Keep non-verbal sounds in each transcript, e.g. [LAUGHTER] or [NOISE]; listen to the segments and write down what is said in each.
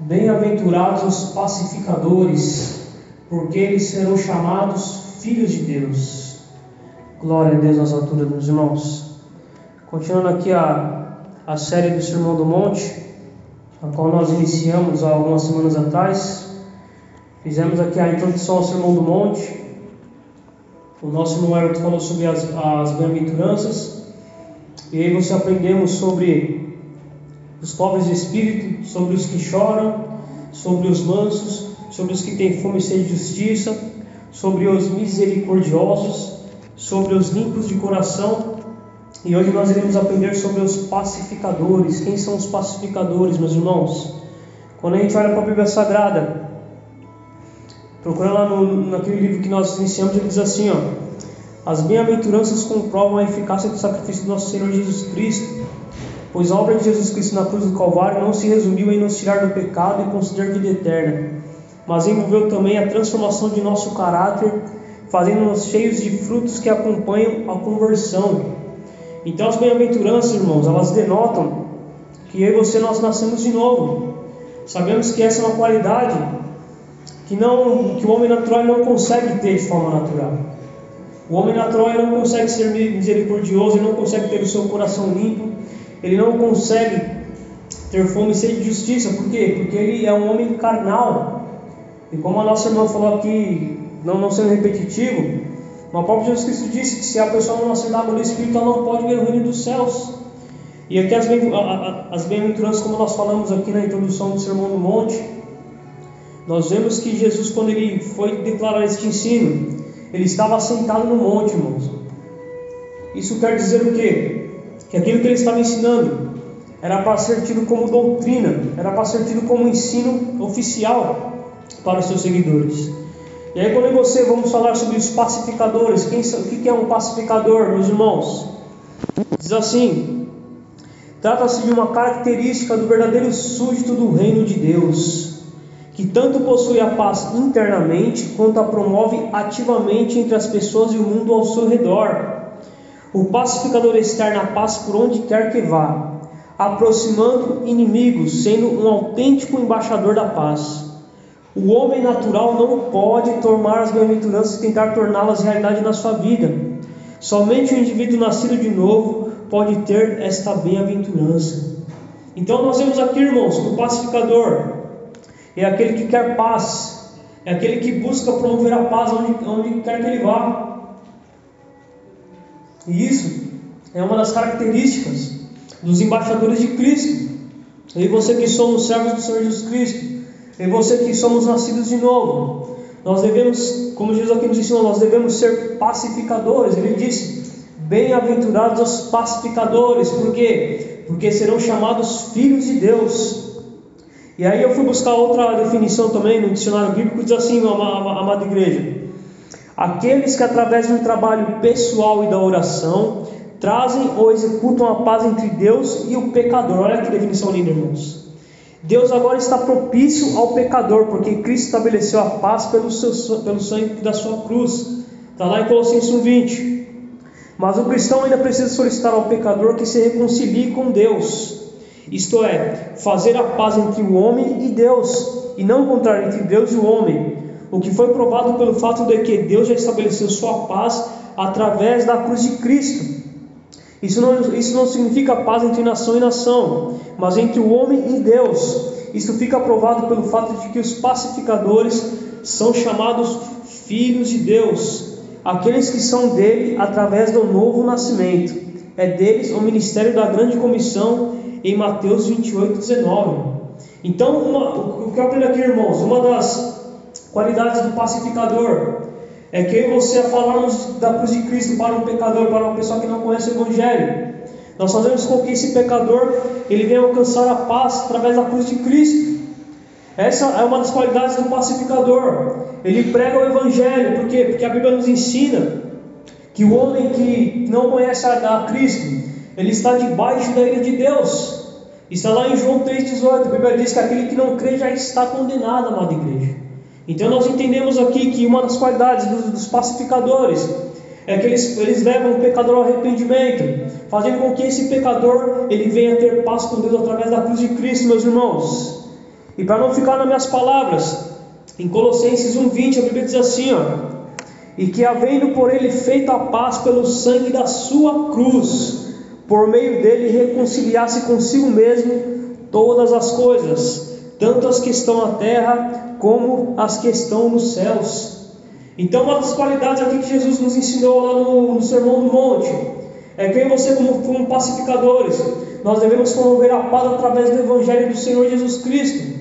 Bem-aventurados os pacificadores, porque eles serão chamados filhos de Deus. Glória a Deus nas alturas, meus irmãos. Continuando aqui a, a série do Sermão do Monte, a qual nós iniciamos há algumas semanas atrás. Fizemos aqui a introdução ao Sermão do Monte. O nosso irmão Everton falou sobre as, as bem-aventuranças. E aí você aprendemos sobre os pobres de espírito, sobre os que choram, sobre os mansos, sobre os que têm fome e sede de justiça, sobre os misericordiosos, sobre os limpos de coração. E hoje nós iremos aprender sobre os pacificadores. Quem são os pacificadores, meus irmãos? Quando a gente olha para a Bíblia Sagrada, procura lá no, naquele livro que nós iniciamos, ele diz assim: ó, As bem-aventuranças comprovam a eficácia do sacrifício do nosso Senhor Jesus Cristo Pois a obra de Jesus Cristo na cruz do Calvário não se resumiu em nos tirar do pecado e conceder vida eterna, mas envolveu também a transformação de nosso caráter, fazendo-nos cheios de frutos que acompanham a conversão. Então as bem-aventuranças, irmãos, elas denotam que eu e você nós nascemos de novo. Sabemos que essa é uma qualidade que não que o homem natural não consegue ter de forma natural. O homem natural não consegue ser misericordioso, ele não consegue ter o seu coração limpo, ele não consegue ter fome e sede de justiça. Por quê? Porque ele é um homem carnal. E como a nossa irmã falou aqui, não, não sendo repetitivo, o próprio Jesus Cristo disse que se a pessoa não nascer da água do Espírito, ela não pode ver o reino dos céus. E aqui as, as bem-aventuranças, como nós falamos aqui na introdução do Sermão do Monte, nós vemos que Jesus, quando ele foi declarar este ensino, ele estava sentado no monte, irmãos. Isso quer dizer o quê? Que aquilo que ele estava ensinando era para ser tido como doutrina, era para ser tido como ensino oficial para os seus seguidores. E aí, quando você vamos falar sobre os pacificadores, quem, o que é um pacificador, meus irmãos? Diz assim: trata-se de uma característica do verdadeiro súdito do reino de Deus, que tanto possui a paz internamente quanto a promove ativamente entre as pessoas e o mundo ao seu redor. O pacificador externa a paz por onde quer que vá, aproximando inimigos, sendo um autêntico embaixador da paz. O homem natural não pode tomar as bem-aventuranças e tentar torná-las realidade na sua vida. Somente o indivíduo nascido de novo pode ter esta bem-aventurança. Então nós vemos aqui, irmãos, que o pacificador é aquele que quer paz, é aquele que busca promover a paz onde, onde quer que ele vá. E isso é uma das características dos embaixadores de Cristo. E você que somos servos do Senhor Jesus Cristo, e você que somos nascidos de novo, nós devemos, como Jesus aqui nos ensinou, nós devemos ser pacificadores. Ele disse: Bem-aventurados os pacificadores, por quê? Porque serão chamados filhos de Deus. E aí eu fui buscar outra definição também no dicionário bíblico, diz assim, amada igreja: Aqueles que, através de um trabalho pessoal e da oração, trazem ou executam a paz entre Deus e o pecador. Olha que definição linda, irmãos. Deus agora está propício ao pecador, porque Cristo estabeleceu a paz pelo, seu, pelo sangue da sua cruz. Está lá em Colossenses 1,20. Mas o cristão ainda precisa solicitar ao pecador que se reconcilie com Deus. Isto é, fazer a paz entre o homem e Deus, e não o contrário entre Deus e o homem o que foi provado pelo fato de que Deus já estabeleceu sua paz através da cruz de Cristo. Isso não, isso não significa paz entre nação e nação, mas entre o homem e Deus. Isso fica provado pelo fato de que os pacificadores são chamados filhos de Deus, aqueles que são dele através do novo nascimento. É deles o ministério da grande comissão em Mateus 28, 19. Então, uma, o que eu aprendo aqui, irmãos, uma das Qualidades do pacificador é que você falarmos da cruz de Cristo para um pecador, para uma pessoa que não conhece o Evangelho. Nós fazemos com que esse pecador ele venha alcançar a paz através da cruz de Cristo. Essa é uma das qualidades do pacificador. Ele prega o Evangelho, por quê? Porque a Bíblia nos ensina que o homem que não conhece a Cristo, ele está debaixo da ira de Deus. Está lá em João 3,18. A Bíblia diz que aquele que não crê já está condenado, amada igreja. Então nós entendemos aqui que uma das qualidades dos, dos pacificadores é que eles, eles levam o pecador ao arrependimento, fazendo com que esse pecador ele venha ter paz com Deus através da cruz de Cristo, meus irmãos. E para não ficar nas minhas palavras, em Colossenses 1:20 a Bíblia diz assim, ó: "E que havendo por ele feito a paz pelo sangue da sua cruz, por meio dele reconciliasse consigo mesmo todas as coisas, tanto as que estão na terra como as que estão nos céus." Então, uma das qualidades aqui que Jesus nos ensinou lá no, no Sermão do Monte é que eu e você, como, como pacificadores, nós devemos promover a paz através do Evangelho do Senhor Jesus Cristo.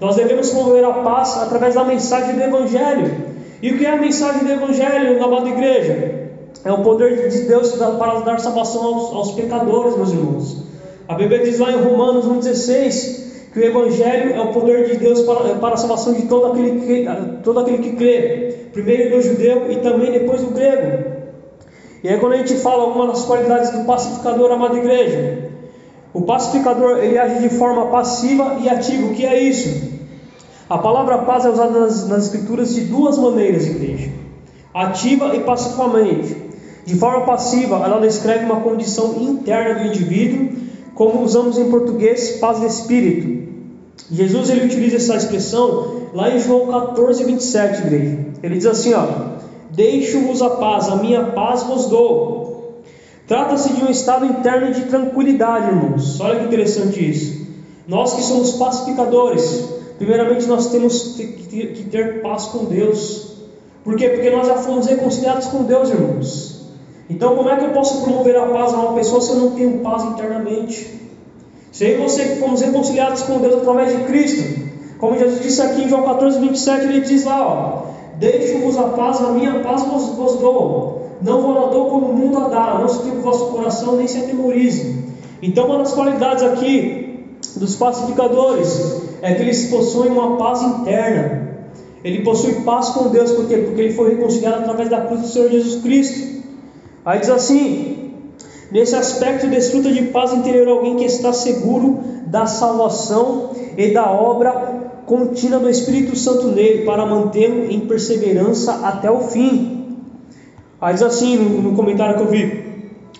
Nós devemos promover a paz através da mensagem do Evangelho. E o que é a mensagem do Evangelho, amada igreja? É o poder de Deus para dar salvação aos, aos pecadores, meus irmãos. A Bíblia diz lá em Romanos 1,16 que o Evangelho é o poder de Deus para, para a salvação de todo aquele que, todo aquele que crê, primeiro do judeu e também depois do grego. E aí, quando a gente fala algumas das qualidades do pacificador, amada igreja, o pacificador ele age de forma passiva e ativa. O que é isso? A palavra paz é usada nas, nas escrituras de duas maneiras, igreja: ativa e passivamente. De forma passiva, ela descreve uma condição interna do indivíduo, como usamos em português, paz de espírito. Jesus ele utiliza essa expressão lá em João 14, 27, igreja. Ele diz assim: ó, Deixo-vos a paz, a minha paz vos dou. Trata-se de um estado interno de tranquilidade, irmãos. Olha que interessante isso. Nós que somos pacificadores, primeiramente nós temos que ter paz com Deus. Por quê? Porque nós já fomos reconciliados com Deus, irmãos. Então, como é que eu posso promover a paz a uma pessoa se eu não tenho paz internamente? Se você fomos reconciliados com Deus através de Cristo, como Jesus disse aqui em João 14, 27, ele diz lá: ó, Deixo-vos a paz, a minha paz vos, vos dou não vou dou como o mundo a dá, não se o vosso coração, nem se atemorize. Então, uma das qualidades aqui dos pacificadores é que eles possuem uma paz interna. Ele possui paz com Deus, por quê? Porque ele foi reconciliado através da cruz do Senhor Jesus Cristo. Aí diz assim: nesse aspecto, desfruta de paz interior alguém que está seguro da salvação e da obra contínua do Espírito Santo nele, para mantê-lo em perseverança até o fim. Aí diz assim no, no comentário que eu vi: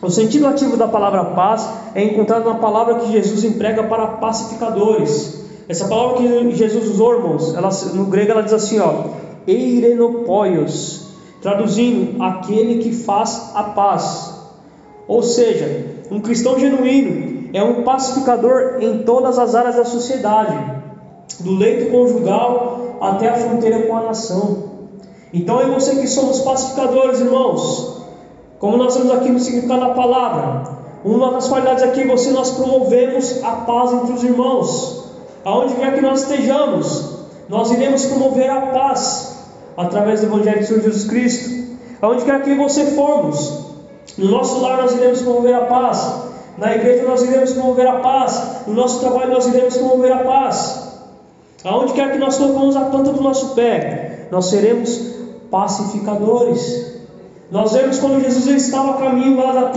o sentido ativo da palavra paz é encontrado na palavra que Jesus emprega para pacificadores. Essa palavra que Jesus usou, irmãos, ela, no grego ela diz assim: ó, eirenopoios, traduzindo, aquele que faz a paz. Ou seja, um cristão genuíno é um pacificador em todas as áreas da sociedade, do leito conjugal até a fronteira com a nação. Então é você que somos pacificadores, irmãos. Como nós temos aqui no significado da palavra. Uma das qualidades aqui, você nós promovemos a paz entre os irmãos. Aonde quer que nós estejamos, nós iremos promover a paz através do Evangelho de Senhor Jesus Cristo. Aonde quer que você formos, no nosso lar nós iremos promover a paz. Na igreja nós iremos promover a paz. No nosso trabalho nós iremos promover a paz. Aonde quer que nós colocamos a planta do nosso pé, nós seremos pacificadores. Nós vemos quando Jesus estava a caminho lá da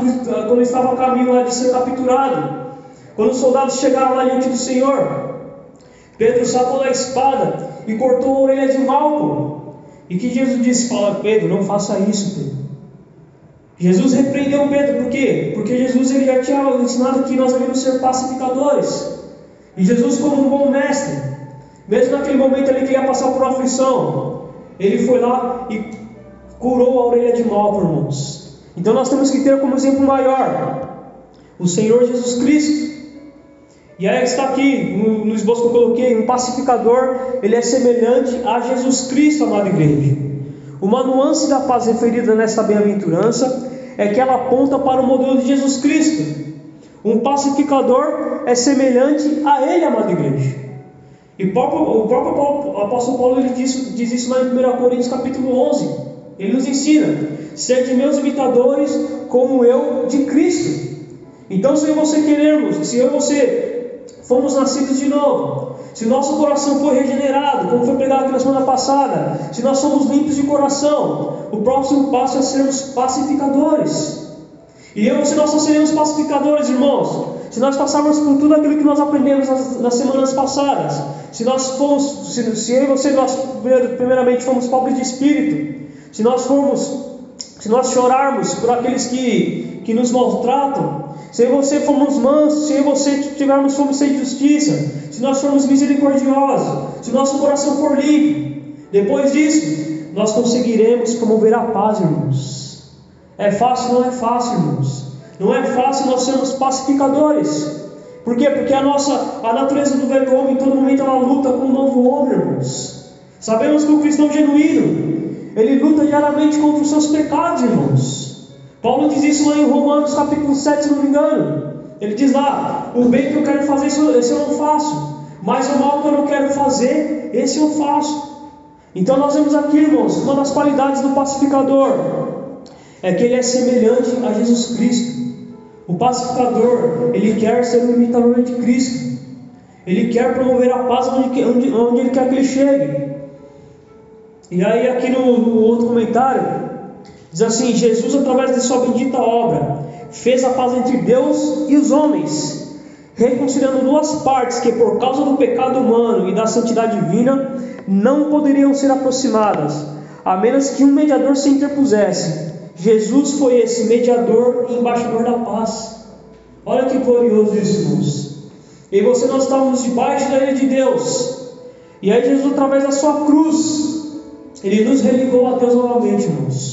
quando estava a caminho lá de ser capturado, quando os soldados chegaram lá diante do Senhor, Pedro sacou da espada e cortou a orelha de Malco. E que Jesus disse: Fala, Pedro, não faça isso, Pedro. Jesus repreendeu Pedro, por quê? Porque Jesus ele já tinha ensinado que nós devemos ser pacificadores. E Jesus, como um bom mestre, mesmo naquele momento ele queria passar por aflição, ele foi lá e curou a orelha de mal, irmãos. Então nós temos que ter como exemplo maior o Senhor Jesus Cristo. E aí está aqui no, esboço que eu coloquei, um pacificador, ele é semelhante a Jesus Cristo, amada igreja. Uma nuance da paz referida nesta bem-aventurança é que ela aponta para o modelo de Jesus Cristo. Um pacificador é semelhante a ele, amada igreja. E o próprio, o próprio apóstolo Paulo ele diz, diz isso lá em 1 Coríntios capítulo 11. Ele nos ensina: sede meus imitadores, como eu de Cristo. Então, se eu você queremos, se eu e você fomos nascidos de novo, se nosso coração foi regenerado, como foi pregado aqui na semana passada, se nós somos limpos de coração, o próximo passo é sermos pacificadores. E eu e você nós só seremos pacificadores, irmãos, se nós passarmos por tudo aquilo que nós aprendemos nas, nas semanas passadas, se nós fomos, se, se eu e você nós primeiramente fomos pobres de espírito, se nós formos, se nós chorarmos por aqueles que, que nos maltratam, se você formos mansos, se você tivermos fome sem justiça, se nós formos misericordiosos, se nosso coração for livre, depois disso, nós conseguiremos promover a paz, irmãos. É fácil? Não é fácil, irmãos. Não é fácil nós sermos pacificadores. Por quê? Porque a nossa a natureza do velho homem, em todo momento, ela luta com o novo homem, irmãos. Sabemos que o cristão genuíno, ele luta diariamente contra os seus pecados, irmãos. Paulo diz isso lá em Romanos capítulo 7, se não me engano. Ele diz lá: o bem que eu quero fazer, esse eu não faço. Mas o mal que eu não quero fazer, esse eu faço. Então nós vemos aqui, irmãos, uma das qualidades do pacificador é que ele é semelhante a Jesus Cristo. O pacificador, ele quer ser um imitador de Cristo. Ele quer promover a paz onde, onde, onde ele quer que ele chegue. E aí, aqui no, no outro comentário, diz assim: Jesus, através de sua bendita obra, fez a paz entre Deus e os homens, reconciliando duas partes que, por causa do pecado humano e da santidade divina, não poderiam ser aproximadas, a menos que um mediador se interpusesse. Jesus foi esse mediador e embaixador da paz. Olha que glorioso isso, irmãos. E você nós estávamos debaixo da ilha de Deus. E aí Jesus, através da sua cruz, ele nos religou a Deus novamente, irmãos.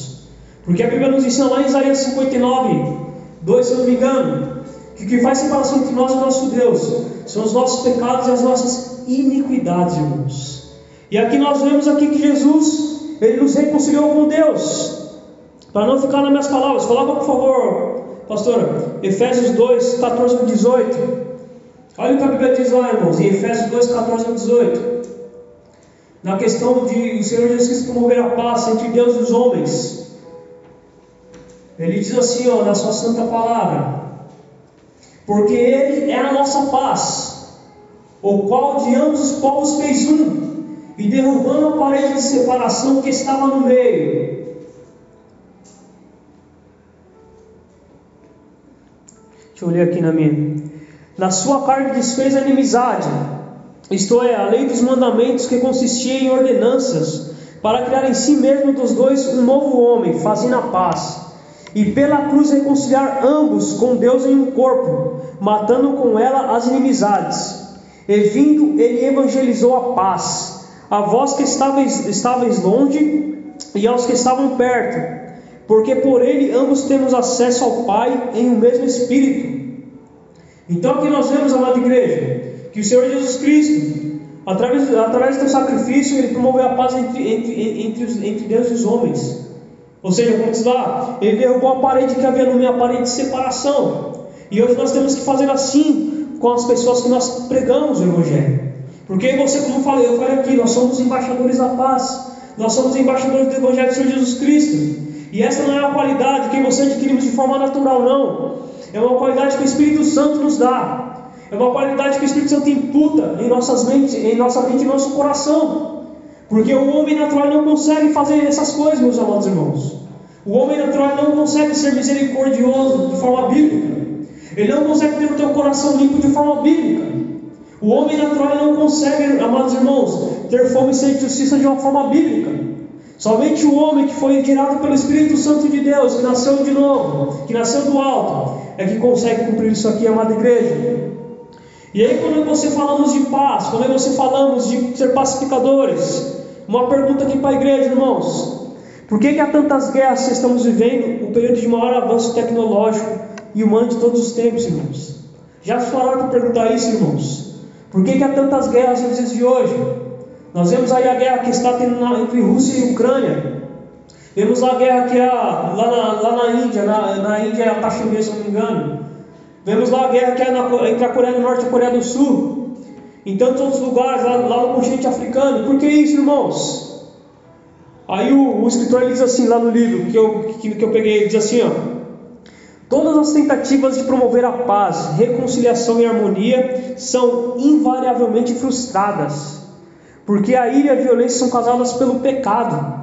Porque a Bíblia nos ensina lá em Isaías 59, 2, se eu não me engano, que o que faz separação entre nós e o nosso Deus são os nossos pecados e as nossas iniquidades, irmãos. E aqui nós vemos aqui que Jesus, ele nos reconciliou com Deus. Para não ficar nas minhas palavras, coloca por favor, pastora, Efésios 2, 14 a 18. Olha o que a Bíblia diz lá, irmãos, em Efésios 2, 14 a 18. Na questão de o Senhor Jesus promover a paz entre Deus e os homens. Ele diz assim, ó, na sua santa palavra: Porque Ele é a nossa paz, o qual de ambos os povos fez um, e derrubando a parede de separação que estava no meio Deixa eu ler aqui na minha. Na sua carne desfez a inimizade, isto é, a lei dos mandamentos que consistia em ordenanças, para criar em si mesmo dos dois um novo homem, fazendo a paz, e pela cruz reconciliar ambos com Deus em um corpo, matando com ela as inimizades. E vindo, ele evangelizou a paz, a vós que estáveis, estáveis longe e aos que estavam perto porque por ele ambos temos acesso ao Pai em um mesmo Espírito. Então aqui nós vemos, amada igreja, que o Senhor Jesus Cristo, através, através do sacrifício, ele promoveu a paz entre, entre, entre, entre Deus e os homens. Ou seja, diz lá, ele derrubou a parede que havia no meio, a parede de separação. E hoje nós temos que fazer assim com as pessoas que nós pregamos o Evangelho. Porque você, como eu falei, eu falei aqui, nós somos embaixadores da paz. Nós somos embaixadores do Evangelho do Senhor Jesus Cristo. E essa não é uma qualidade que você adquirimos de forma natural, não. É uma qualidade que o Espírito Santo nos dá. É uma qualidade que o Espírito Santo imputa em nossas mentes, em nossa mente e nosso coração. Porque o homem natural não consegue fazer essas coisas, meus amados irmãos. O homem natural não consegue ser misericordioso de forma bíblica. Ele não consegue ter o teu coração limpo de forma bíblica. O homem natural não consegue, amados irmãos, ter fome e sede de justiça de uma forma bíblica. Somente o homem que foi gerado pelo Espírito Santo de Deus, que nasceu de novo, que nasceu do alto, é que consegue cumprir isso aqui, amada igreja. E aí, quando você falamos de paz, quando você falamos de ser pacificadores, uma pergunta aqui para a igreja, irmãos: por que, que há tantas guerras que estamos vivendo, um período de maior avanço tecnológico e humano de todos os tempos, irmãos? Já falaram para perguntar isso, irmãos? Por que, que há tantas guerras nos dias de hoje? Nós vemos aí a guerra que está tendo entre Rússia e Ucrânia. Vemos lá a guerra que é lá, na, lá na Índia, na, na Índia é a Caxemir, se não me engano. Vemos lá a guerra que é na, entre a Coreia do Norte e a Coreia do Sul. Em tantos outros lugares, lá, lá no continente africano. Por que isso, irmãos? Aí o, o escritor diz assim, lá no livro que eu, que, que eu peguei, ele diz assim, ó. Todas as tentativas de promover a paz, reconciliação e harmonia são invariavelmente frustradas porque a ira e a violência são causadas pelo pecado.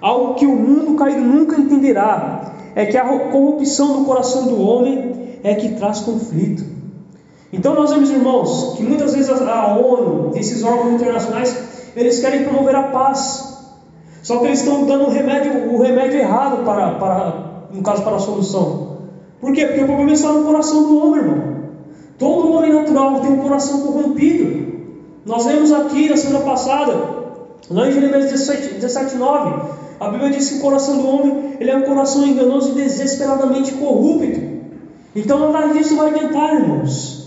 Algo que o mundo caído nunca entenderá é que a corrupção do coração do homem é que traz conflito. Então nós vemos, irmãos, que muitas vezes a ONU, esses órgãos internacionais, eles querem promover a paz. Só que eles estão dando o remédio, o remédio errado para, para, no caso, para a solução. Por quê? Porque o problema está no coração do homem, irmão. Todo homem natural tem um coração corrompido. Nós lemos aqui na semana passada, lá em Jeremias 17, 17 9, a Bíblia diz que o coração do homem ele é um coração enganoso e desesperadamente corrupto. Então nada disso vai adiantar, irmãos.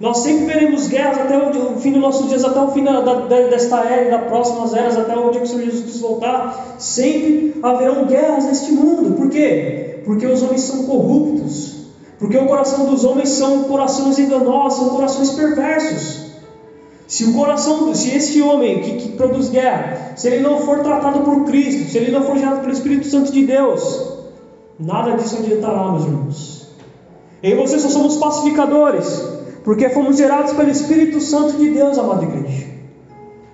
Nós sempre veremos guerras até o fim dos nossos dias, até o fim da, da, desta era e das próximas eras, até o dia que o Senhor Jesus Cristo voltar. Sempre haverão guerras neste mundo. Por quê? Porque os homens são corruptos. Porque o coração dos homens são corações enganosos, são corações perversos. Se o coração, se este homem que, que produz guerra, se ele não for tratado por Cristo, se ele não for gerado pelo Espírito Santo de Deus, nada disso adiantará, meus irmãos. E você só somos pacificadores. Porque fomos gerados pelo Espírito Santo de Deus, amada igreja.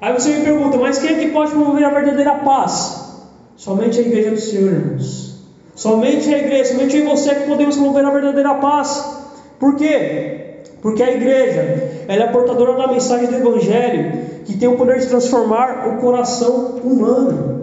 Aí você me pergunta, mas quem é que pode promover a verdadeira paz? Somente a igreja do Senhor, irmãos. Somente a igreja, somente eu e você que podemos promover a verdadeira paz. Por quê? Porque a igreja, ela é portadora da mensagem do Evangelho, que tem o poder de transformar o coração humano.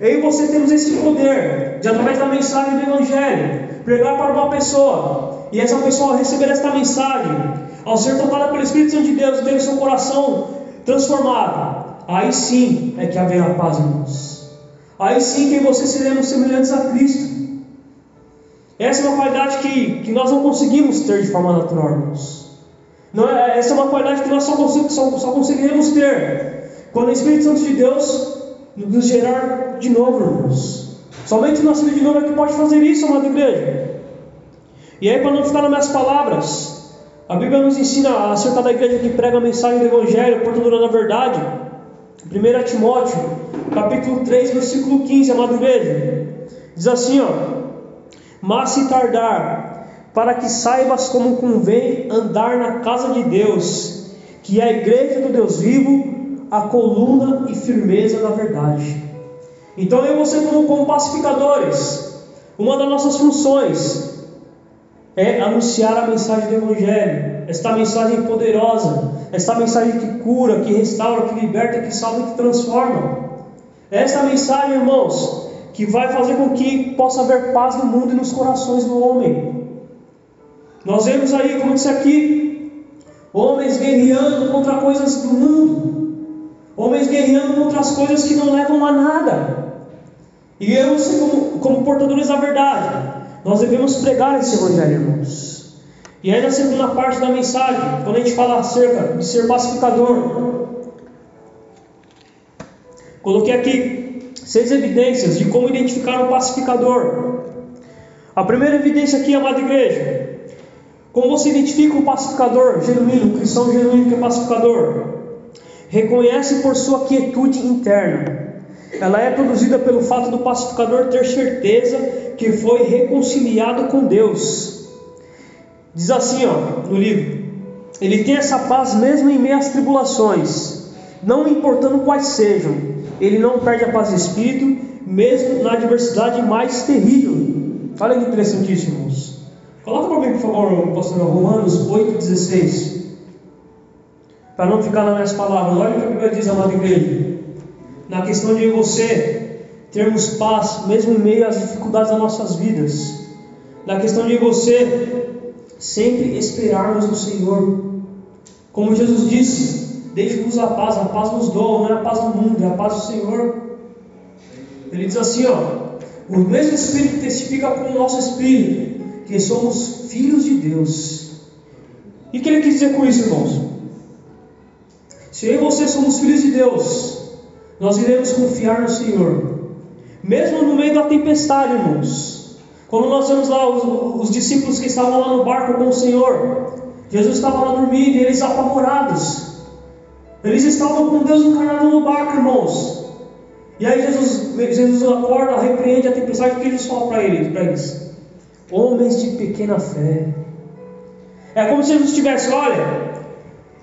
Eu e você temos esse poder, de através da mensagem do Evangelho, pregar para uma pessoa, e essa pessoa receber esta mensagem, ao ser tocada pelo Espírito Santo de Deus ter o seu coração transformado, aí sim é que haverá paz, irmãos. Aí sim que você seremos semelhantes a Cristo. Essa é uma qualidade que, que nós não conseguimos ter de forma natural, irmãos. Não é, essa é uma qualidade que nós só, só, só conseguiremos ter quando o Espírito Santo de Deus nos gerar de novo, irmãos. Somente o nosso de novo é que pode fazer isso, amada igreja. E aí, para não ficar nas minhas palavras, a Bíblia nos ensina acerca da igreja que prega a mensagem do Evangelho, portadora da verdade. 1 Timóteo, capítulo 3, versículo 15, amada igreja. Diz assim, ó: Mas se tardar, para que saibas como convém andar na casa de Deus, que é a igreja do Deus vivo, a coluna e firmeza da verdade. Então eu e você como pacificadores, uma das nossas funções é anunciar a mensagem do Evangelho, esta mensagem poderosa, esta mensagem que cura, que restaura, que liberta, que salva que transforma. Esta mensagem, irmãos, que vai fazer com que possa haver paz no mundo e nos corações do homem. Nós vemos aí, como disse aqui, homens guerreando contra coisas do mundo, homens guerreando contra as coisas que não levam a nada. E eu, como, como portadores da verdade, nós devemos pregar esse evangelho, irmãos. E aí na segunda parte da mensagem, quando a gente fala acerca de ser pacificador, coloquei aqui seis evidências de como identificar um pacificador. A primeira evidência aqui, amada igreja, como você identifica um pacificador genuíno, um cristão genuíno que é pacificador? Reconhece por sua quietude interna ela é produzida pelo fato do pacificador ter certeza que foi reconciliado com Deus. Diz assim, ó, no livro: Ele tem essa paz mesmo em meio às tribulações, não importando quais sejam. Ele não perde a paz de espírito, mesmo na adversidade mais terrível. Olha que interessantíssimo, irmãos. Coloca para mim, por favor, pastor, Romanos 8,16. Para não ficar nas minhas palavras, olha o que a Bíblia diz, amada igreja na questão de você termos paz, mesmo em meio às dificuldades das nossas vidas, na questão de você sempre esperarmos no Senhor. Como Jesus disse, deixe-vos a paz, a paz nos dou, não é a paz do mundo, é a paz do Senhor. Ele diz assim, ó, o mesmo Espírito testifica com o nosso Espírito que somos filhos de Deus. E o que ele quis dizer com isso, irmãos? Se eu e você somos filhos de Deus, nós iremos confiar no Senhor, mesmo no meio da tempestade, irmãos. Quando nós vemos lá os, os discípulos que estavam lá no barco com o Senhor, Jesus estava lá dormindo e eles apavorados. Eles estavam com Deus encarnado no barco, irmãos. E aí Jesus, Jesus acorda, repreende a tempestade, o que Jesus fala para eles, eles? Homens de pequena fé. É como se Jesus estivesse, olha,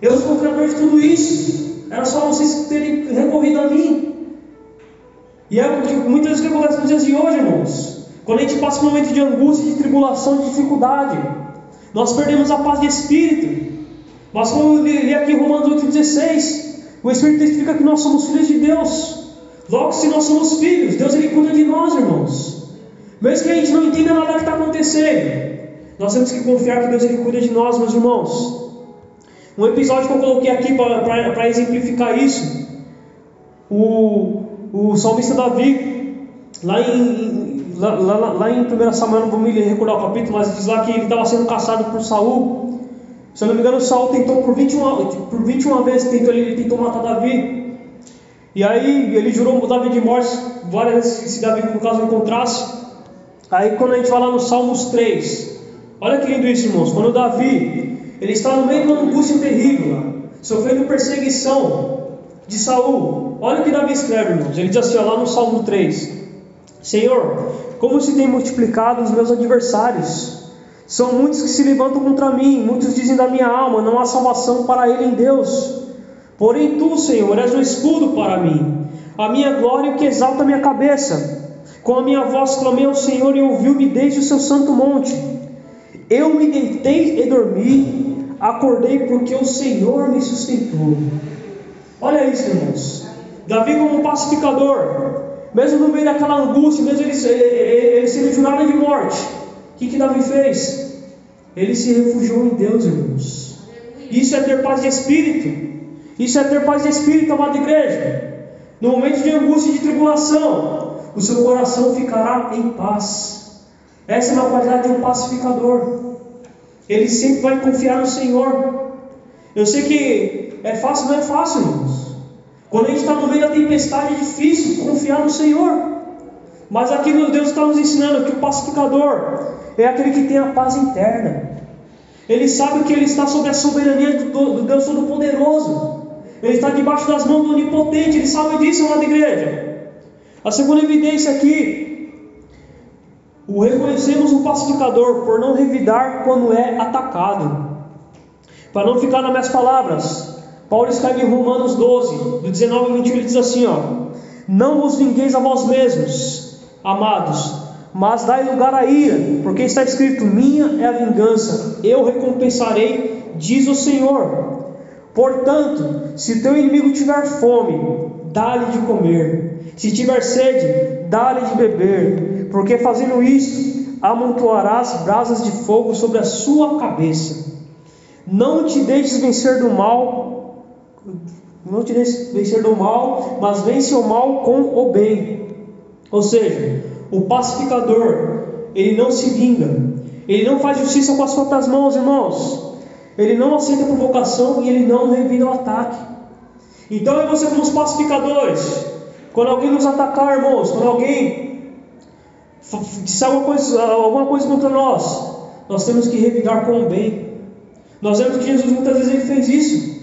eu sou o criador de tudo isso. Era só vocês terem recorrido a mim. E é muitas vezes o que acontece nos dias de hoje, irmãos. Quando a gente passa um momento de angústia, de tribulação, de dificuldade, nós perdemos a paz de espírito. Como eu li aqui Romanos 8,16, o Espírito testifica que nós somos filhos de Deus. Logo, se nós somos filhos, Deus ele cuida de nós, irmãos. Mesmo que a gente não entenda nada que está acontecendo, Nós temos que confiar que Deus ele cuida de nós, meus irmãos. Um episódio que eu coloquei aqui para exemplificar isso. O, o salmista Davi, lá em, lá, lá, lá em 1 Samuel, não vou me recordar o capítulo, mas diz lá que ele estava sendo caçado por Saul. Se eu não me engano, Saul tentou por 21, por 21 vezes, tentou, ele tentou matar Davi. E aí ele jurou Davi de morte várias vezes se Davi, no caso, encontrasse. Aí quando a gente vai lá no Salmos 3, olha que lindo isso, irmãos. Quando Davi ele está no meio de uma angústia terrível, sofrendo perseguição de Saul. Olha o que Davi escreve, irmãos. Ele diz assim, lá no Salmo 3: Senhor, como se tem multiplicado os meus adversários. São muitos que se levantam contra mim, muitos dizem da minha alma, não há salvação para ele em Deus. Porém, tu, Senhor, és um escudo para mim, a minha glória que exalta a minha cabeça. Com a minha voz clamei ao Senhor e ouviu-me desde o seu santo monte. Eu me deitei e dormi, acordei porque o Senhor me sustentou. Olha isso, irmãos. Davi, como pacificador, mesmo no meio daquela angústia, mesmo ele, ele, ele sendo jurado de morte, o que, que Davi fez? Ele se refugiou em Deus, irmãos. Isso é ter paz de espírito. Isso é ter paz de espírito, amada igreja. No momento de angústia e de tribulação, o seu coração ficará em paz. Essa é uma qualidade de um pacificador. Ele sempre vai confiar no Senhor. Eu sei que é fácil, não é fácil, irmãos. Quando a gente está no meio da tempestade, é difícil confiar no Senhor. Mas aqui Deus está nos ensinando que o pacificador é aquele que tem a paz interna. Ele sabe que ele está sob a soberania do Deus Todo-Poderoso. Ele está debaixo das mãos do Onipotente. Ele sabe disso, amada igreja. A segunda evidência aqui o reconhecemos um pacificador por não revidar quando é atacado. Para não ficar nas minhas palavras, Paulo escreve em Romanos 12, do 19 ao 21, ele diz assim: ó, Não vos vingueis a vós mesmos, amados, mas dai lugar à ira, porque está escrito: Minha é a vingança, eu recompensarei, diz o Senhor. Portanto, se teu inimigo tiver fome, dá-lhe de comer, se tiver sede, dá-lhe de beber porque fazendo isso, amontoarás brasas de fogo sobre a sua cabeça. Não te deixes vencer do mal, não te deixes vencer do mal, mas vence o mal com o bem. Ou seja, o pacificador, ele não se vinga, ele não faz justiça com as próprias mãos, irmãos. Ele não aceita provocação e ele não revida o ataque. Então é você como os pacificadores. Quando alguém nos atacar, irmãos, quando alguém disser alguma coisa, alguma coisa contra nós, nós temos que revidar com o bem. Nós vemos que Jesus muitas vezes ele fez isso.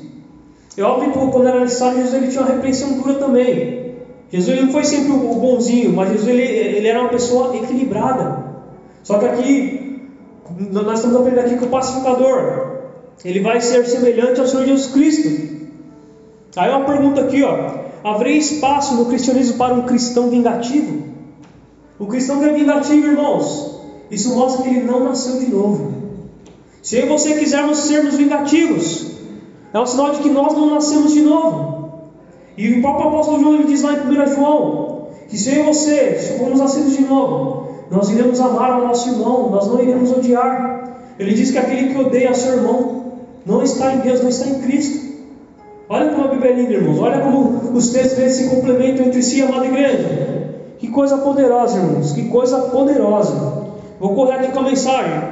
É óbvio que quando era necessário, Jesus ele tinha uma repreensão dura também. Jesus não foi sempre o bonzinho, mas Jesus ele, ele era uma pessoa equilibrada. Só que aqui, nós estamos aprendendo aqui que o pacificador, ele vai ser semelhante ao Senhor Jesus Cristo. Aí uma pergunta aqui, ó. Haveria espaço no cristianismo para um cristão vingativo? O cristão que é vingativo, irmãos, isso mostra que ele não nasceu de novo. Se eu e você quisermos sermos vingativos, é um sinal de que nós não nascemos de novo. E o próprio apóstolo João ele diz lá em 1 João que se eu e você formos nascidos de novo, nós iremos amar ao nosso irmão, nós não iremos odiar. Ele diz que aquele que odeia seu irmão não está em Deus, não está em Cristo. Olha como a Bíblia é linda, irmãos. Olha como os textos se complementam entre si, amada igreja. Que coisa poderosa, irmãos, que coisa poderosa. Vou correr aqui com a mensagem.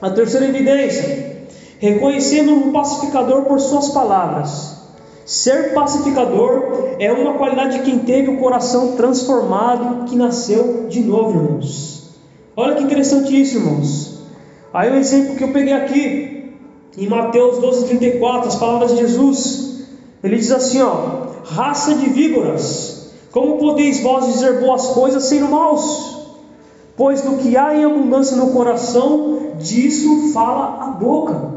A terceira evidência: reconhecendo um pacificador por suas palavras. Ser pacificador é uma qualidade de quem teve o coração transformado, que nasceu de novo, irmãos. Olha que interessante isso, irmãos. Aí o um exemplo que eu peguei aqui, em Mateus 12,34, as palavras de Jesus, ele diz assim: ó, raça de víboras, como podeis vós dizer boas coisas sendo maus? Pois do que há em abundância no coração, disso fala a boca.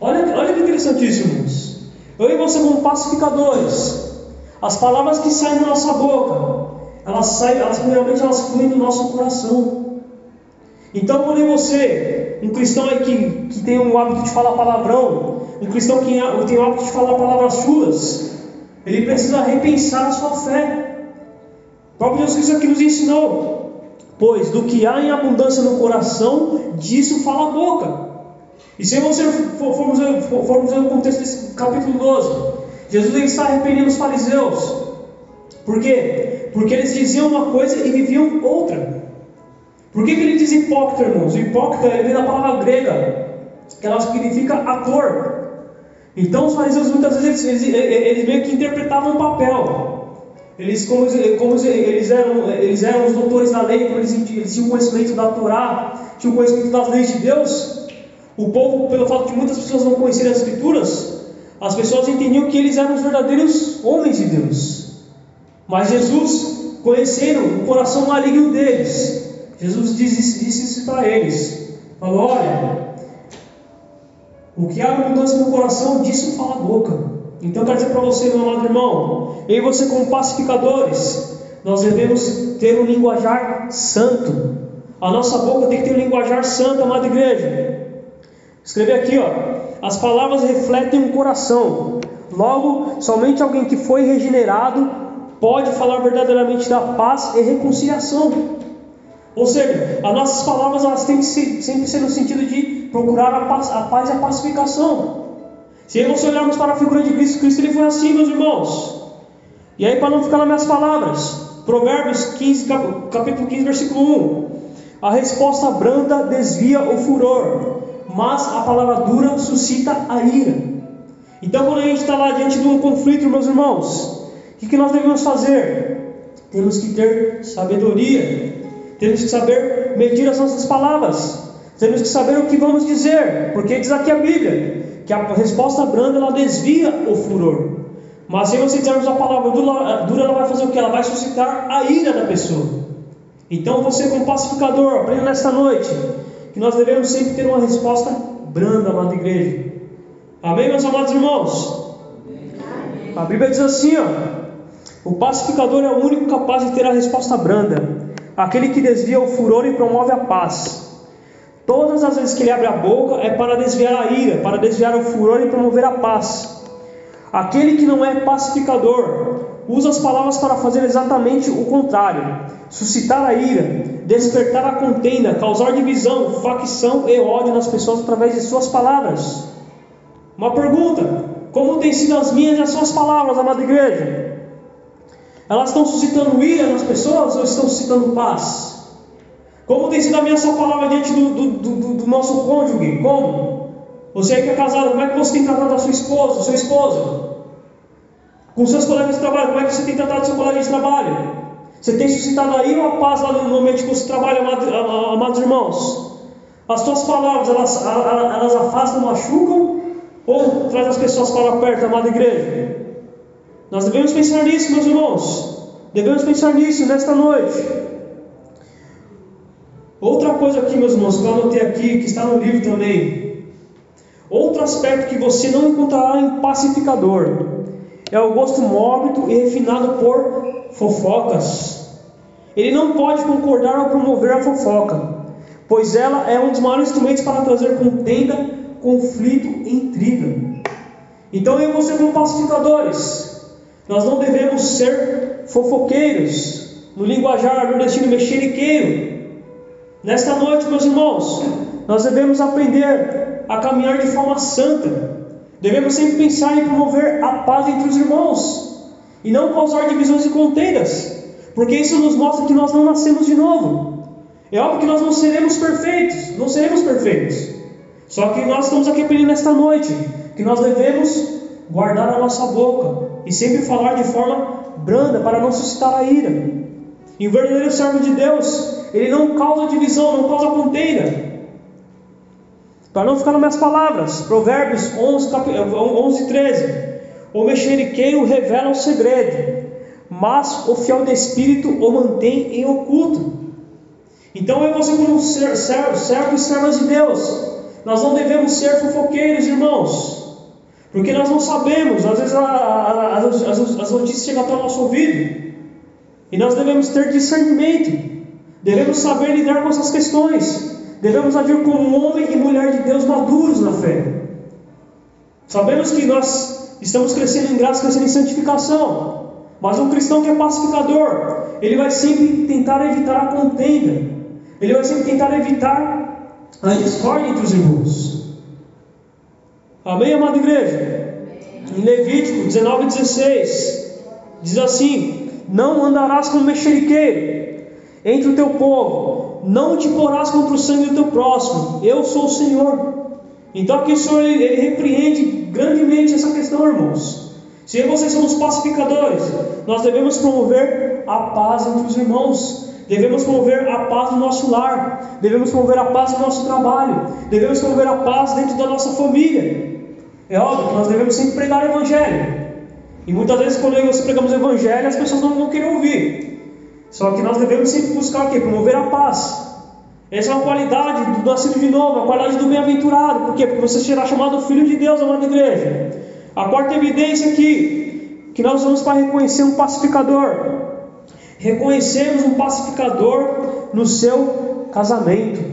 Olha, olha que interessantíssimo, irmãos. Eu e você, como pacificadores, as palavras que saem da nossa boca, elas saem, elas primeiramente elas fluem do nosso coração. Então, quando você, um cristão aí que, que tem o hábito de falar palavrão, um cristão que tem o hábito de falar palavras chulas, ele precisa repensar a sua fé. O próprio Jesus Cristo aqui nos ensinou. Pois do que há em abundância no coração, disso fala a boca. E se você formos, formos ver o contexto desse capítulo 12, Jesus está arrependendo os fariseus. Por quê? Porque eles diziam uma coisa e viviam outra. Por que, que ele diz hipócrita, irmãos? O hipócrita vem da palavra grega, que ela significa ator. Então os fariseus muitas vezes eles, eles, meio que interpretavam um papel. Eles, como, como eles, eram, eles eram os doutores da lei, eles, eles tinham conhecimento da Torá, tinham conhecimento das leis de Deus, o povo, pelo fato de muitas pessoas não conhecerem as Escrituras, as pessoas entendiam que eles eram os verdadeiros homens de Deus. Mas Jesus, conhecendo o coração maligno deles, Jesus disse, disse isso para eles: falou, olha, o que há abundância no coração, disso fala a boca. Então, quero dizer para você, meu amado irmão, eu e você, como pacificadores, nós devemos ter um linguajar santo. A nossa boca tem que ter um linguajar santo, amada igreja. Escreve aqui, ó. As palavras refletem o coração. Logo, somente alguém que foi regenerado pode falar verdadeiramente da paz e reconciliação. Ou seja, as nossas palavras elas têm que ser, sempre ser no sentido de procurar a paz, a paz e a pacificação. Se nós olharmos para a figura de Cristo, Cristo ele foi assim, meus irmãos. E aí, para não ficar nas minhas palavras, Provérbios 15, capítulo 15, versículo 1. A resposta branda desvia o furor, mas a palavra dura suscita a ira. Então, quando a gente está lá diante de um conflito, meus irmãos, o que, que nós devemos fazer? Temos que ter sabedoria, temos que saber medir as nossas palavras, temos que saber o que vamos dizer, porque diz aqui a Bíblia: que a resposta branda ela desvia o furor. Mas se você usar a palavra dura, ela vai fazer o que? Ela vai suscitar a ira da pessoa. Então você, como pacificador, aprenda nesta noite que nós devemos sempre ter uma resposta branda, amada igreja. Amém, meus amados irmãos? A Bíblia diz assim: ó, o pacificador é o único capaz de ter a resposta branda, aquele que desvia o furor e promove a paz. Todas as vezes que ele abre a boca é para desviar a ira, para desviar o furor e promover a paz. Aquele que não é pacificador usa as palavras para fazer exatamente o contrário: suscitar a ira, despertar a contenda, causar divisão, facção e ódio nas pessoas através de suas palavras. Uma pergunta: como têm sido as minhas e as suas palavras, amada igreja? Elas estão suscitando ira nas pessoas ou estão suscitando paz? Como tem sido a minha sua palavra diante do, do, do, do nosso cônjuge? Como? Você que é casado, como é que você tem tratado a sua esposa, seu esposo? Com seus colegas de trabalho, como é que você tem tratado seu colega de trabalho? Você tem suscitado aí uma paz lá no ambiente que você trabalha, amados irmãos? As suas palavras, elas, elas afastam, machucam ou trazem as pessoas para perto, amada igreja? Nós devemos pensar nisso, meus irmãos. Devemos pensar nisso nesta noite. Outra coisa aqui, meus irmãos, que eu anotei aqui, que está no livro também. Outro aspecto que você não encontrará em pacificador é o gosto mórbido e refinado por fofocas. Ele não pode concordar ou promover a fofoca, pois ela é um dos maiores instrumentos para trazer contenda, conflito e intriga. Então eu e você como pacificadores, nós não devemos ser fofoqueiros, no linguajar nordestino mexeriqueiro, Nesta noite, meus irmãos, nós devemos aprender a caminhar de forma santa. Devemos sempre pensar em promover a paz entre os irmãos e não causar divisões e contendas, porque isso nos mostra que nós não nascemos de novo. É óbvio que nós não seremos perfeitos, não seremos perfeitos. Só que nós estamos aqui aprendendo nesta noite que nós devemos guardar a nossa boca e sempre falar de forma branda para não suscitar a ira. E o verdadeiro servo de Deus ele não causa divisão, não causa contenda. Para não ficar nas minhas palavras, Provérbios 11, 11 13. O mexeriqueiro revela o segredo, mas o fiel de espírito o mantém em oculto. Então eu e você, como servo e servas de Deus, nós não devemos ser fofoqueiros, irmãos, porque nós não sabemos, às vezes as, as notícias chegam até o nosso ouvido, e nós devemos ter discernimento. Devemos saber lidar com essas questões. Devemos agir como homem e mulher de Deus maduros na fé. Sabemos que nós estamos crescendo em graça, crescendo em santificação. Mas um cristão que é pacificador, ele vai sempre tentar evitar a contenda, ele vai sempre tentar evitar a discórdia entre os irmãos. Amém, amada igreja? Em Levítico 19, 16, diz assim: Não andarás como mexeriqueiro entre o teu povo, não te porás contra o sangue do teu próximo, eu sou o Senhor. Então aqui o Senhor ele, ele repreende grandemente essa questão, irmãos. Se vocês somos pacificadores, nós devemos promover a paz entre os irmãos, devemos promover a paz no nosso lar, devemos promover a paz no nosso trabalho, devemos promover a paz dentro da nossa família. É óbvio que nós devemos sempre pregar o Evangelho. E muitas vezes, quando nós pregamos o Evangelho, as pessoas não vão querer ouvir. Só que nós devemos sempre buscar o quê? Promover a paz. Essa é uma qualidade do nascido de novo, a qualidade do bem-aventurado. Por quê? Porque você será chamado filho de Deus, amada igreja. A quarta evidência aqui, que nós vamos para reconhecer um pacificador. Reconhecemos um pacificador no seu casamento.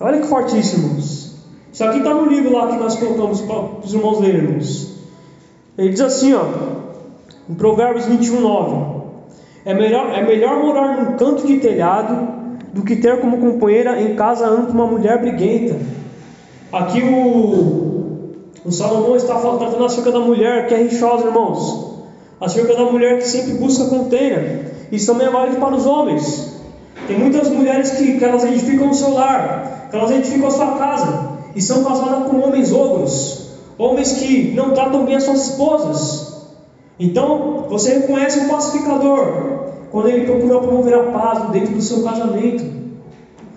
Olha que fortíssimos. Isso aqui está no livro lá que nós colocamos para os irmãos lermos. Ele diz assim, ó, em Provérbios 21, 9: é melhor, é melhor morar num canto de telhado do que ter como companheira em casa ampla uma mulher briguenta. Aqui o, o Salomão está tratando acerca da mulher que é rixosa, irmãos. Acerca da mulher que sempre busca contenda. Isso também é válido para os homens. Tem muitas mulheres que, que elas edificam o seu lar, que elas edificam a sua casa, e são casadas com homens ogros, homens que não tratam bem as suas esposas. Então, você reconhece um pacificador, quando ele procura promover a paz dentro do seu casamento,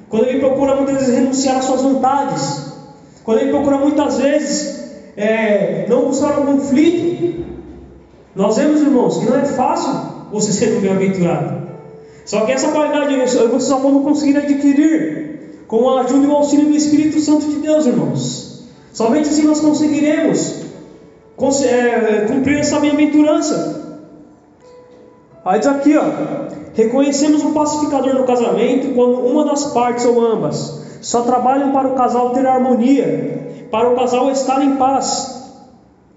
quando ele procura muitas vezes renunciar às suas vontades, quando ele procura muitas vezes é, não buscar um conflito. Nós vemos, irmãos, que não é fácil você [LAUGHS] ser um bem-aventurado. Só que essa qualidade você só vamos conseguir adquirir com a ajuda e o auxílio do Espírito Santo de Deus, irmãos. Somente assim nós conseguiremos cumprir essa bem-aventurança. Aí diz aqui, ó, reconhecemos o pacificador no casamento quando uma das partes ou ambas só trabalham para o casal ter harmonia, para o casal estar em paz.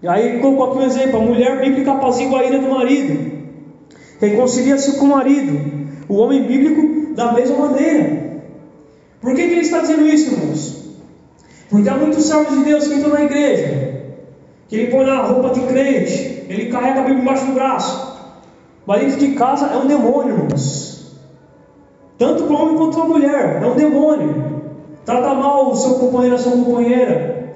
E aí colocou aqui um exemplo: a mulher bíblica apazigua a ira do marido, reconcilia-se com o marido, o homem bíblico da mesma maneira. Por que, que ele está dizendo isso, irmãos? Porque há muitos servos de Deus que entram na igreja, que ele põe na roupa de crente, ele carrega a Bíblia embaixo do braço, dentro de casa é um demônio, irmãos. Tanto para o homem quanto para a mulher, é um demônio. Trata mal o seu companheiro, a sua companheira.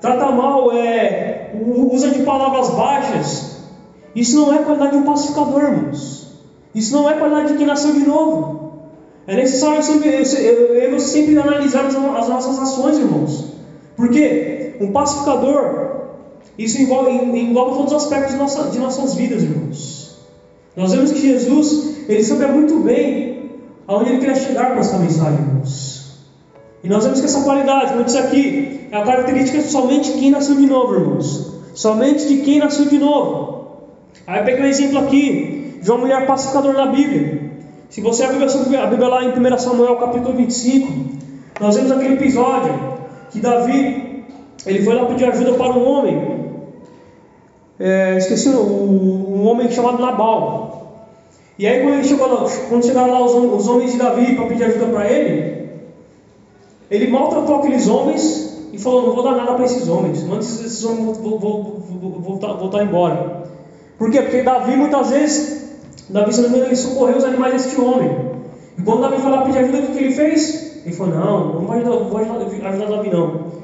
Trata mal, é, usa de palavras baixas. Isso não é qualidade de um pacificador, irmãos. Isso não é qualidade de quem nasceu de novo. É necessário sempre, eu, eu sempre analisar as, as nossas ações, irmãos. Porque um pacificador, isso envolve, envolve todos os aspectos de, nossa, de nossas vidas, irmãos. Nós vemos que Jesus, ele sabia muito bem aonde ele queria chegar com essa mensagem, irmãos. E nós vemos que essa qualidade, como eu disse aqui, é a característica de somente quem nasceu de novo, irmãos. Somente de quem nasceu de novo. Aí eu peguei um exemplo aqui de uma mulher pacificadora na Bíblia. Se você abrir a Bíblia lá em 1 Samuel capítulo 25, nós vemos aquele episódio que Davi ele foi lá pedir ajuda para um homem. É, esqueci o, um homem chamado Nabal. E aí quando, ele chegou lá, quando chegaram lá os, os homens de Davi para pedir ajuda para ele, ele maltratou aqueles homens e falou, não vou dar nada para esses homens, antes esses homens vão, vão, vão, voltar, voltar embora. Por quê? Porque Davi muitas vezes, Davi se ele socorreu os animais deste homem. E quando Davi foi lá pedir ajuda, o que ele fez? Ele falou, não, não vou ajudar, vou ajudar Davi não.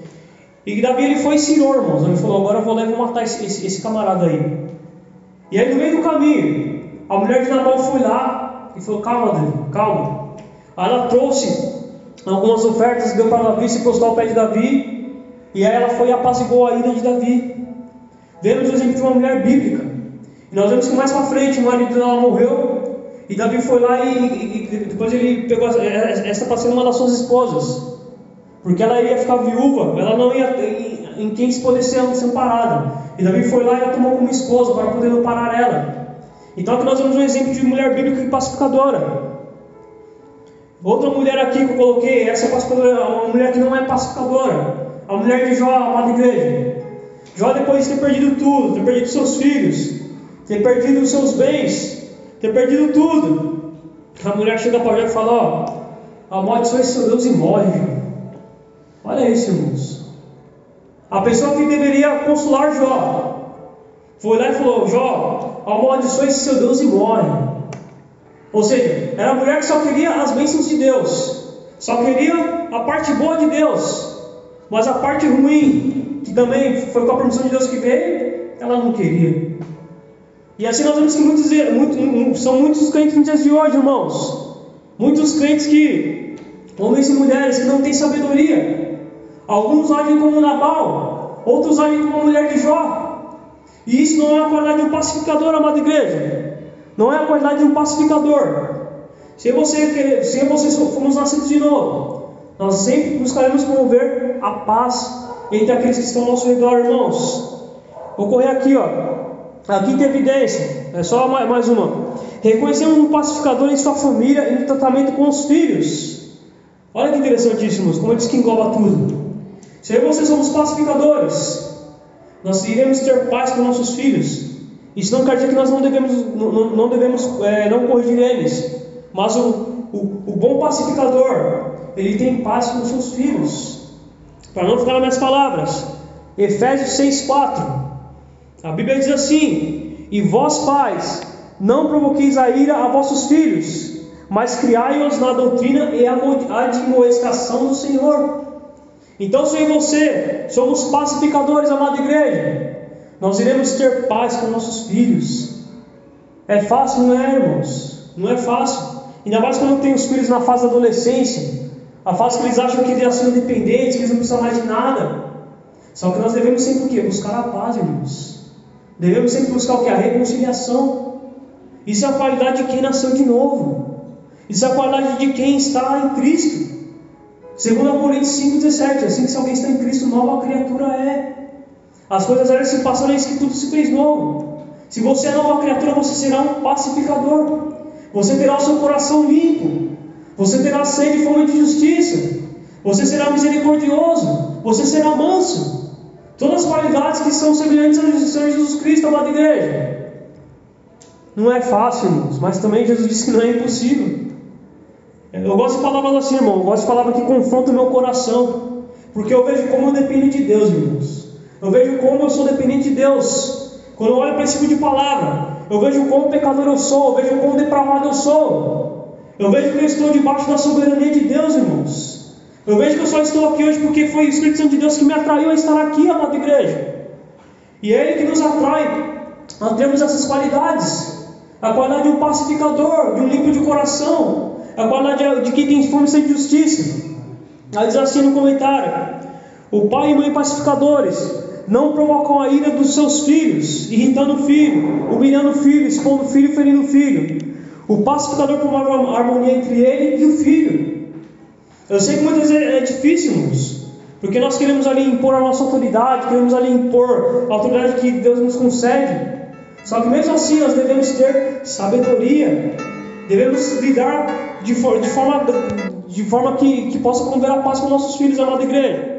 E Davi ele foi e ensinou, irmãos. Ele falou, agora eu vou lá e vou matar esse, esse, esse camarada aí. E aí no meio do caminho, a mulher de Nabal foi lá e falou: Calma, Davi, calma. ela trouxe algumas ofertas, deu para Davi se postar ao pé de Davi. E aí ela foi e apaziguou a ira de Davi. Vemos o exemplo de uma mulher bíblica. E nós vemos que mais para frente o marido dela morreu. E Davi foi lá e, e, e depois ele pegou essa para ser uma das suas esposas. Porque ela iria ficar viúva, ela não ia ter em quem se poder ser amparada. E Davi foi lá e tomou como esposa para poder amparar ela. Então aqui nós vemos um exemplo de mulher bíblica e pacificadora. Outra mulher aqui que eu coloquei, essa é pacificadora, uma mulher que não é pacificadora. A mulher de Jó, amada igreja. Jó, depois de ter perdido tudo, ter perdido seus filhos, ter perdido os seus bens, ter perdido tudo. A mulher chega para Jó e fala: Ó, amaldiçoe seu Deus e morre. Olha isso, irmãos. A pessoa que deveria consolar Jó foi lá e falou: Jó, amaldiçoe seu Deus e morre. Ou seja, era a mulher que só queria as bênçãos de Deus, só queria a parte boa de Deus, mas a parte ruim, que também foi com a permissão de Deus que veio, ela não queria. E assim nós vemos que muitos, muito, são muitos crentes nos dias de hoje, irmãos. Muitos crentes que, homens e mulheres, que não têm sabedoria. Alguns agem como Nabal, outros agem como a mulher de Jó. E isso não é a qualidade de um pacificador, amada igreja. Não é a qualidade de um pacificador. Se você, se você fomos nascidos de novo, nós sempre buscaremos promover a paz entre aqueles que estão ao nosso redor, irmãos. Vou correr aqui, ó. Aqui tem evidência, é só mais uma. Reconhecemos um pacificador em sua família e no tratamento com os filhos. Olha que interessantíssimos, como diz que engloba tudo. Se eu e você somos pacificadores, nós iremos ter paz com nossos filhos. Isso não quer dizer que nós não devemos, não, não devemos é, não corrigir eles, mas o, o, o bom pacificador, ele tem paz com seus filhos. Para não ficar nas minhas palavras, Efésios 6,4 a Bíblia diz assim: E vós, pais, não provoqueis a ira a vossos filhos, mas criai-os na doutrina e a admoestação do Senhor. Então, se eu e você somos pacificadores, amada igreja, nós iremos ter paz com nossos filhos. É fácil, não é, irmãos? Não é fácil. Ainda mais quando tem os filhos na fase da adolescência, a fase que eles acham que eles são independentes, que eles não precisam mais de nada. Só que nós devemos sempre o quê? Buscar a paz, irmãos. Devemos sempre buscar o que? A reconciliação. Isso é a qualidade de quem nasceu de novo. Isso é a qualidade de quem está em Cristo. Segundo Coríntios 5,17, assim que se alguém está em Cristo, nova criatura é. As coisas eram se passaram, eis que tudo se fez novo. Se você é nova criatura, você será um pacificador. Você terá o seu coração limpo. Você terá sede e fome de justiça. Você será misericordioso. Você será manso. Todas as qualidades que são semelhantes ao Senhor Jesus Cristo, amada igreja. Não é fácil, irmãos, mas também Jesus disse que não é impossível. Eu gosto de palavras assim, irmão. Eu gosto de palavras que confrontam o meu coração. Porque eu vejo como eu dependo de Deus, irmãos. Eu vejo como eu sou dependente de Deus. Quando eu olho para esse tipo de palavra, eu vejo como pecador eu sou, eu vejo como depravado eu sou. Eu vejo que eu estou debaixo da soberania de Deus, irmãos. Eu vejo que eu só estou aqui hoje porque foi o Espírito Santo de Deus que me atraiu a estar aqui, amada igreja. E é Ele que nos atrai a termos essas qualidades. A qualidade de um pacificador, de um limpo de coração. A qualidade de quem tem fome sem justiça. Ela diz assim no comentário: O pai e mãe pacificadores não provocam a ira dos seus filhos, irritando o filho, humilhando o filho, expondo o filho, ferindo o filho. O pacificador promove a harmonia entre ele e o filho. Eu sei que muitas vezes é difícil, irmãos, porque nós queremos ali impor a nossa autoridade, queremos ali impor a autoridade que Deus nos concede. Só que mesmo assim nós devemos ter sabedoria, devemos lidar de, for, de forma, de forma que, que possa promover a paz com nossos filhos, amada igreja.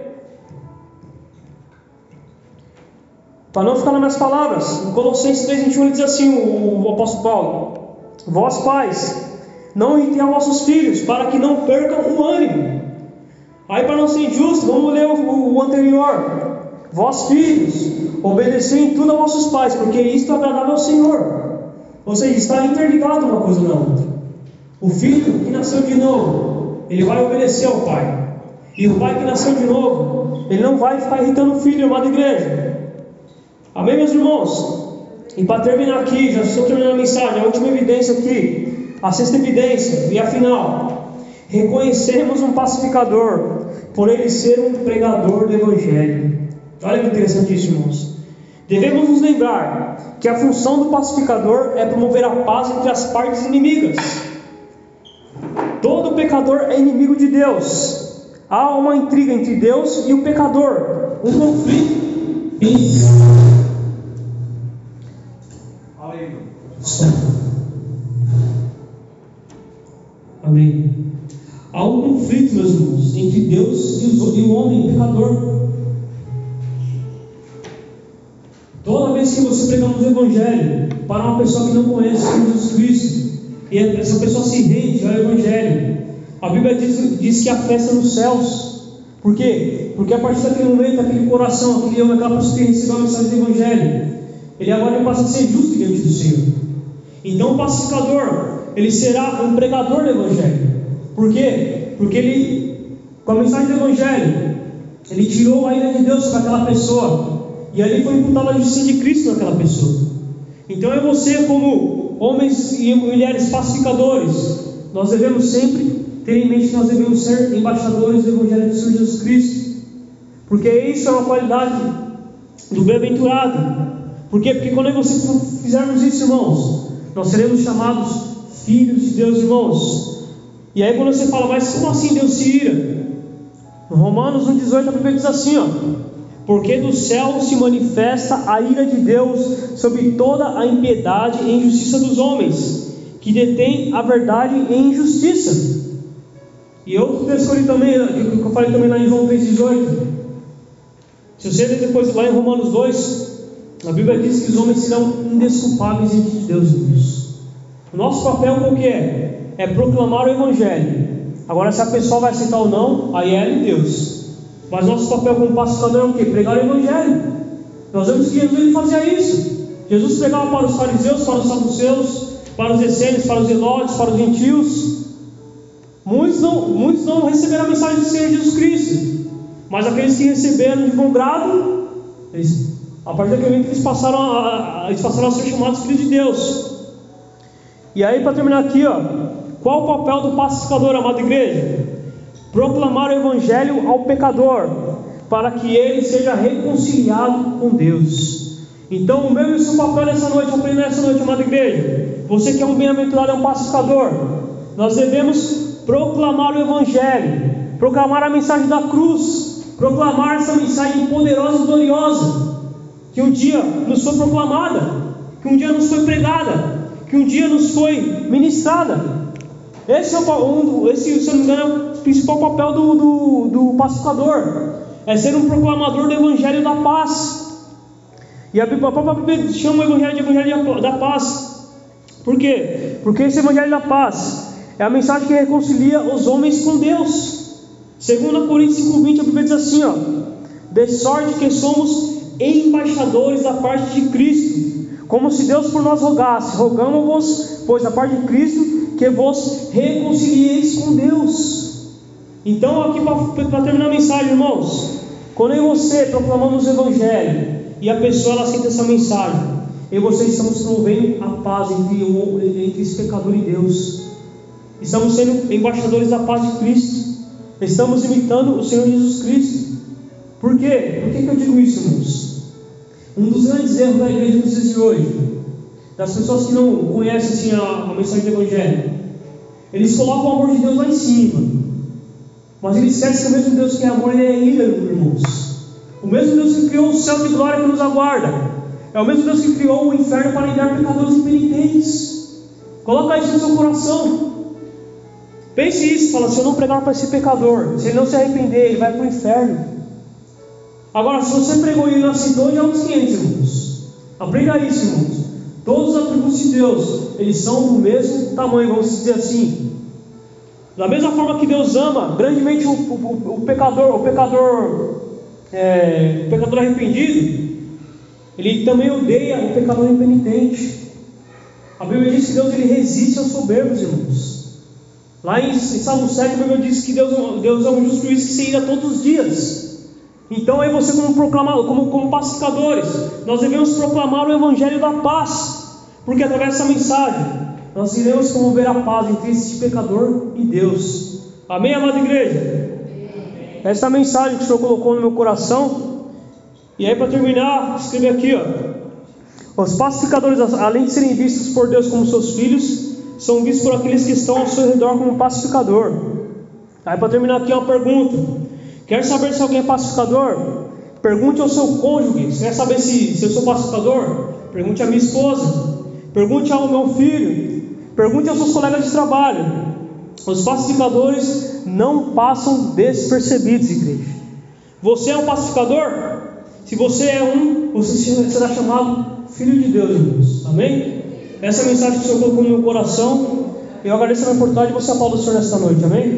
Para não ficar nas minhas palavras, em Colossenses 3,21 ele diz assim: o, o apóstolo Paulo, vós pais, não irritem vossos filhos, para que não percam o ânimo. Aí, para não ser injusto, vamos ler o, o anterior. Vós, filhos, obedecei em tudo a vossos pais, porque isto é agradável ao Senhor. Ou seja, está interligado uma coisa na outra. O filho que nasceu de novo, ele vai obedecer ao pai. E o pai que nasceu de novo, ele não vai ficar irritando o filho, amada igreja. Amém, meus irmãos? E para terminar aqui, já estou terminando a mensagem, a última evidência aqui a sexta evidência, e afinal, reconhecemos um pacificador por ele ser um pregador do Evangelho. Olha que interessantíssimo, irmãos. Devemos nos lembrar que a função do pacificador é promover a paz entre as partes inimigas. Todo pecador é inimigo de Deus. Há uma intriga entre Deus e o pecador, um conflito. Amém. Há um conflito, meus irmãos, entre Deus e o homem pecador. Toda vez que você pregamos o Evangelho, para uma pessoa que não conhece Jesus Cristo. E essa pessoa se rende ao Evangelho. A Bíblia diz, diz que há festa nos céus. Por quê? Porque a partir daquele momento, aquele coração, aquele homem, aquela pessoa que recebeu a mensagem do Evangelho, ele agora passa a ser justo diante do Senhor. Então o pacificador, ele será um pregador do Evangelho. Por quê? Porque ele, com a mensagem do Evangelho, ele tirou a ira de Deus sobre aquela pessoa. E ali foi imputada a justiça de Cristo naquela pessoa. Então é você, como homens e mulheres pacificadores, nós devemos sempre ter em mente que nós devemos ser embaixadores do Evangelho de Jesus Cristo. Porque isso é uma qualidade do bem-aventurado. Por quê? Porque quando você fizermos isso, irmãos, nós seremos chamados filhos de Deus, irmãos. E aí quando você fala, mas como assim Deus se ira? No Romanos 1,18 a Bíblia diz assim, ó. Porque do céu se manifesta a ira de Deus sobre toda a impiedade e injustiça dos homens, que detêm a verdade em injustiça. E eu também, que eu falei também lá em João 3,18. Se você ler depois lá em Romanos 2, a Bíblia diz que os homens serão indesculpáveis diante de Deus. Deus. O nosso papel qual que é? É proclamar o Evangelho. Agora, se a pessoa vai aceitar ou não, aí é de Deus. Mas nosso papel como pacificador é o quê? Pregar o Evangelho. Nós vemos que Jesus fazia isso. Jesus pregava para os fariseus, para os saduceus, para os essênios, para os zelotes, para os gentios. Muitos não, muitos não receberam a mensagem do Senhor Jesus Cristo. Mas aqueles que receberam de bom grado, eles, a partir daquele momento eles passaram a, a, eles passaram a ser chamados filhos de Deus. E aí, para terminar aqui, ó, qual o papel do pacificador, amada igreja? Proclamar o evangelho ao pecador, para que ele seja reconciliado com Deus. Então, o meu e o seu papel nessa noite, aprender nessa noite, amada igreja. Você que é um bem-aventurado, é um pacificador. Nós devemos proclamar o evangelho, proclamar a mensagem da cruz, proclamar essa mensagem poderosa e gloriosa, que um dia nos foi proclamada, que um dia nos foi pregada, que um dia nos foi ministrada. Esse, é o, um, esse, se não me engano, é o principal papel do, do, do pacificador: é ser um proclamador do Evangelho da paz. E a, própria Bíblia chama o Evangelho de Evangelho da paz. Por quê? Porque esse Evangelho da paz é a mensagem que reconcilia os homens com Deus. Segundo Coríntios 5,20, a Bíblia diz assim: ó, de sorte que somos embaixadores da parte de Cristo, como se Deus por nós rogasse, rogamos-vos, pois da parte de Cristo que vos reconcilieis com Deus. Então, aqui para terminar a mensagem, irmãos, quando eu e você proclamamos o Evangelho e a pessoa ela aceita essa mensagem, eu e você estamos promovendo a paz entre, entre esse pecador e Deus. Estamos sendo embaixadores da paz de Cristo. Estamos imitando o Senhor Jesus Cristo. Por quê? Por que, que eu digo isso, irmãos? Um dos grandes erros da igreja nos dias de hoje das pessoas que não conhecem assim, a, a mensagem do Evangelho. Eles colocam o amor de Deus lá em cima. Mas eles esquecem que o mesmo Deus que é amor, ele é ira, irmãos. O mesmo Deus que criou o céu de glória que nos aguarda. É o mesmo Deus que criou o inferno para enviar pecadores impenitentes. Coloca isso no seu coração. Pense isso, fala, se eu não pregar para esse pecador, se ele não se arrepender, ele vai para o inferno. Agora, se você pregou e é uns 500, irmãos. Aprenda isso, irmãos. Todos os atributos de Deus, eles são do mesmo tamanho, vamos dizer assim. Da mesma forma que Deus ama grandemente o, o, o pecador, o pecador, é, o pecador arrependido, Ele também odeia o pecador impenitente. A Bíblia diz que Deus ele resiste aos soberbos, irmãos. Lá em, em Salmo 7, a Bíblia diz que Deus, Deus é um justo juiz que se ira todos os dias. Então, aí você, como, proclamar, como, como pacificadores, nós devemos proclamar o Evangelho da paz, porque através dessa mensagem nós iremos promover a paz entre esse pecador e Deus. Amém, amada igreja? Essa é a mensagem que o Senhor colocou no meu coração. E aí, para terminar, escrever aqui: ó, os pacificadores, além de serem vistos por Deus como seus filhos, são vistos por aqueles que estão ao seu redor como pacificador. Aí, para terminar aqui, uma pergunta. Quer saber se alguém é pacificador? Pergunte ao seu cônjuge. Quer saber se, se eu sou pacificador? Pergunte à minha esposa. Pergunte ao meu filho. Pergunte aos seus colegas de trabalho. Os pacificadores não passam despercebidos, igreja. Você é um pacificador? Se você é um, você será chamado filho de Deus, irmãos. Amém? Essa é a mensagem que o Senhor colocou no meu coração. Eu agradeço a oportunidade de você aplaudir o Senhor nesta noite, amém?